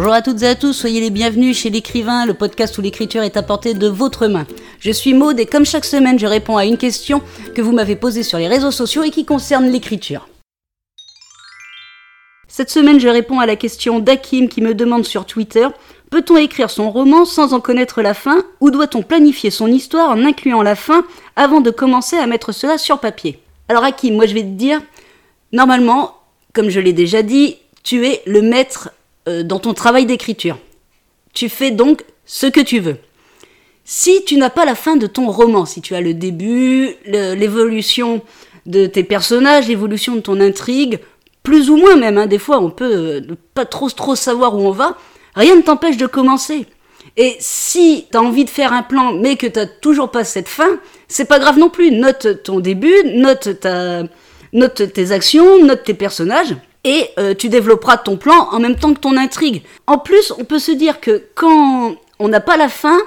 Bonjour à toutes et à tous, soyez les bienvenus chez l'écrivain, le podcast où l'écriture est apportée de votre main. Je suis Maude et comme chaque semaine, je réponds à une question que vous m'avez posée sur les réseaux sociaux et qui concerne l'écriture. Cette semaine, je réponds à la question d'Akim qui me demande sur Twitter Peut-on écrire son roman sans en connaître la fin ou doit-on planifier son histoire en incluant la fin avant de commencer à mettre cela sur papier? Alors Hakim, moi je vais te dire, normalement, comme je l'ai déjà dit, tu es le maître dans ton travail d'écriture. Tu fais donc ce que tu veux. Si tu n'as pas la fin de ton roman, si tu as le début, l'évolution de tes personnages, l'évolution de ton intrigue, plus ou moins même, hein, des fois on peut euh, ne pas trop trop savoir où on va, Rien ne t'empêche de commencer. Et si tu as envie de faire un plan mais que tu toujours pas cette fin, c'est pas grave non plus. Note ton début, note, ta, note tes actions, note tes personnages et euh, tu développeras ton plan en même temps que ton intrigue. En plus, on peut se dire que quand on n'a pas la fin,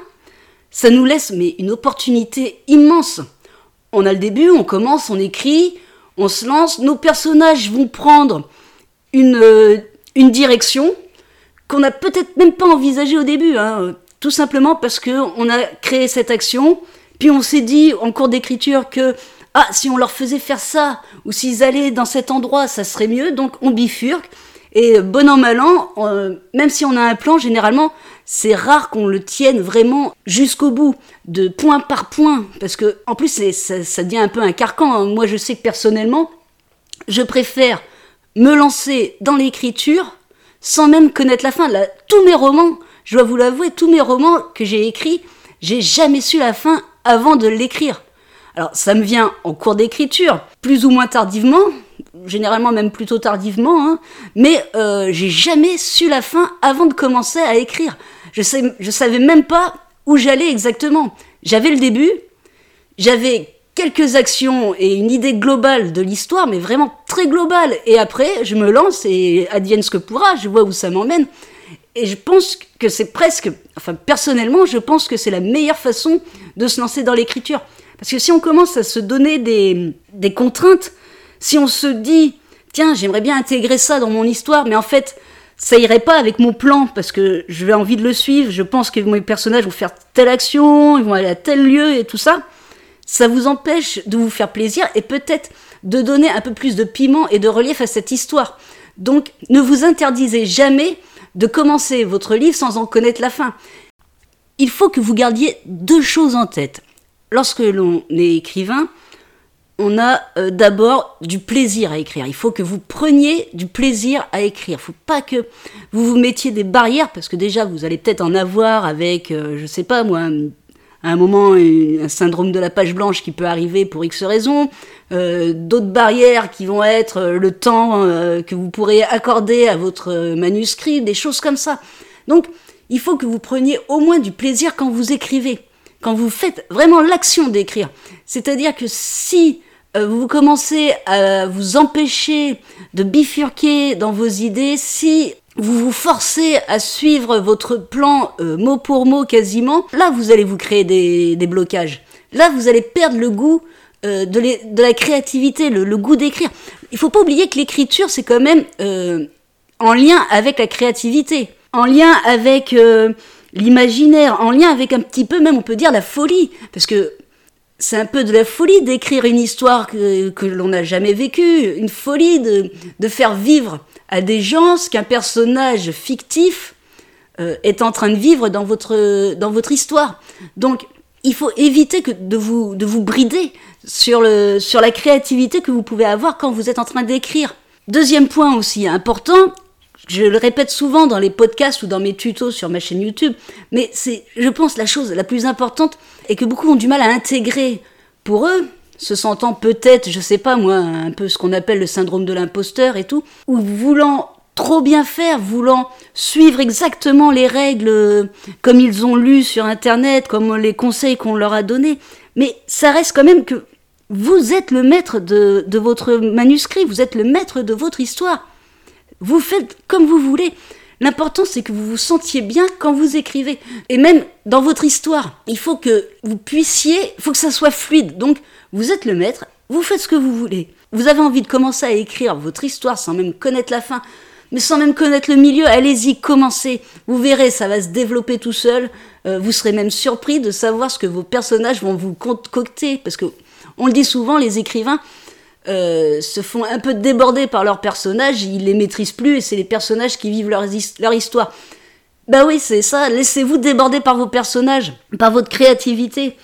ça nous laisse mais une opportunité immense. On a le début, on commence, on écrit, on se lance, nos personnages vont prendre une, euh, direction, qu'on n'a peut-être même pas envisagé au début, hein. tout simplement parce que on a créé cette action, puis on s'est dit en cours d'écriture que ah si on leur faisait faire ça ou s'ils allaient dans cet endroit, ça serait mieux, donc on bifurque. Et bon an mal an, euh, même si on a un plan, généralement, c'est rare qu'on le tienne vraiment jusqu'au bout, de point par point, parce que en plus ça, devient un peu un carcan. Hein. Moi, je sais que personnellement, je préfère me lancer dans l'écriture sans même connaître la fin. Tous mes romans, je dois vous l'avouer, tous mes romans que j'ai écrits, j'ai jamais su la fin avant de l'écrire. Alors ça me vient en cours d'écriture, plus ou moins tardivement, généralement même plutôt tardivement, hein, mais euh, j'ai jamais su la fin avant de commencer à écrire. Je, sais, je savais même pas où j'allais exactement. J'avais le début, j'avais quelques actions et une idée globale de l'histoire, mais vraiment très globale. Et après, je me lance et advienne ce que pourra, je vois où ça m'emmène. Et je pense que c'est presque, enfin personnellement, je pense que c'est la meilleure façon de se lancer dans l'écriture. Parce que si on commence à se donner des, des contraintes, si on se dit, tiens, j'aimerais bien intégrer ça dans mon histoire, mais en fait, ça irait pas avec mon plan parce que je vais envie de le suivre, je pense que mes personnages vont faire telle action, ils vont aller à tel lieu et tout ça ça vous empêche de vous faire plaisir et peut-être de donner un peu plus de piment et de relief à cette histoire. Donc ne vous interdisez jamais de commencer votre livre sans en connaître la fin. Il faut que vous gardiez deux choses en tête. Lorsque l'on est écrivain, on a euh, d'abord du plaisir à écrire. Il faut que vous preniez du plaisir à écrire. Il ne faut pas que vous vous mettiez des barrières parce que déjà vous allez peut-être en avoir avec, euh, je sais pas moi, à un moment un syndrome de la page blanche qui peut arriver pour X raisons, euh, d'autres barrières qui vont être euh, le temps que vous pourrez accorder à votre manuscrit, des choses comme ça. Donc, il faut que vous preniez au moins du plaisir quand vous écrivez, quand vous faites vraiment l'action d'écrire. C'est-à-dire que si vous commencez à vous empêcher de bifurquer dans vos idées, si vous vous forcez à suivre votre plan euh, mot pour mot quasiment, là vous allez vous créer des, blocages. Là vous allez perdre le goût euh, de, la créativité, le, goût d'écrire. Il faut pas oublier que l'écriture c'est quand même euh, en lien avec la créativité, en lien avec l'imaginaire, en lien avec un petit peu même on peut dire la folie, parce que c'est un peu de la folie d'écrire une histoire que, que l'on n'a jamais vécue, une folie de, de faire vivre à des gens ce qu'un personnage fictif euh, est en train de vivre dans votre, dans votre histoire. Donc, il faut éviter que de, vous, de vous brider sur, le, sur la créativité que vous pouvez avoir quand vous êtes en train d'écrire. Deuxième point aussi important, je le répète souvent dans les podcasts ou dans mes tutos sur ma chaîne YouTube, mais c'est, je pense, la chose la plus importante et que beaucoup ont du mal à intégrer pour eux, se sentant peut-être, je sais pas moi, un peu ce qu'on appelle le syndrome de l'imposteur et tout, ou voulant trop bien faire, voulant suivre exactement les règles comme ils ont lu sur internet, comme les conseils qu'on leur a donnés. Mais ça reste quand même que vous êtes le maître de, de votre manuscrit, vous êtes le maître de votre histoire. Vous faites comme vous voulez. L'important, c'est que vous vous sentiez bien quand vous écrivez. Et même dans votre histoire, il faut que vous puissiez, il faut que ça soit fluide. Donc, vous êtes le maître, vous faites ce que vous voulez. Vous avez envie de commencer à écrire votre histoire sans même connaître la fin. mais sans même connaître le milieu, allez-y, commencez. Vous verrez, ça va se développer tout seul. Euh, vous serez même surpris de savoir ce que vos personnages vont vous concocter. Parce que, on le dit souvent, les écrivains euh, se font un peu déborder par leurs personnages, ils les maîtrisent plus et c'est les personnages qui vivent leur, histoire. Bah oui, c'est ça, laissez-vous déborder par vos personnages, par votre créativité.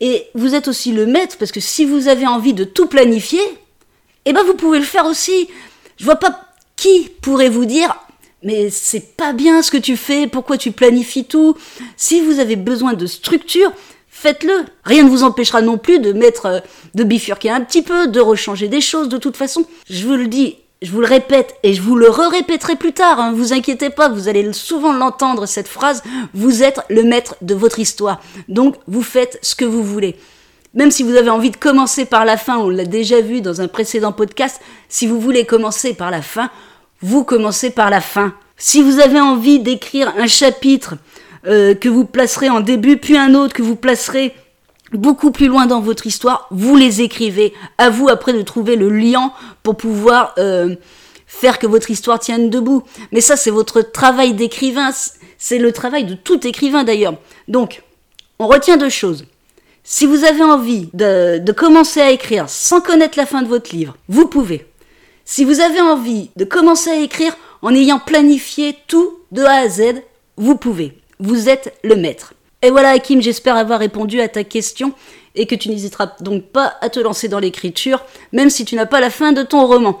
Et vous êtes aussi le maître, parce que si vous avez envie de tout planifier, eh ben vous pouvez le faire aussi. Je vois pas qui pourrait vous dire mais c'est pas bien ce que tu fais, pourquoi tu planifies tout Si vous avez besoin de structure, faites-le. Rien ne vous empêchera non plus de mettre, euh, de bifurquer un petit peu, de rechanger des choses de toute façon. Je vous le dis, je vous le répète et je vous le re-répéterai plus tard, hein, vous inquiétez pas, vous allez souvent l'entendre cette phrase, vous êtes le maître de votre histoire. Donc vous faites ce que vous voulez. Même si vous avez envie de commencer par la fin, on l'a déjà vu dans un précédent podcast, si vous voulez commencer par la fin, vous commencez par la fin. Si vous avez envie d'écrire un chapitre euh, que vous placerez en début, puis un autre que vous placerez beaucoup plus loin dans votre histoire, vous les écrivez. À vous après de trouver le lien pour pouvoir euh, faire que votre histoire tienne debout. Mais ça, c'est votre travail d'écrivain. C'est le travail de tout écrivain d'ailleurs. Donc, on retient deux choses. Si vous avez envie de commencer à écrire sans connaître la fin de votre livre, vous pouvez. Si vous avez envie de commencer à écrire en ayant planifié tout de A à Z, vous pouvez. Vous êtes le maître. Et voilà Hakim, j'espère avoir répondu à ta question et que tu n'hésiteras donc pas à te lancer dans l'écriture, même si tu n'as pas la fin de ton roman.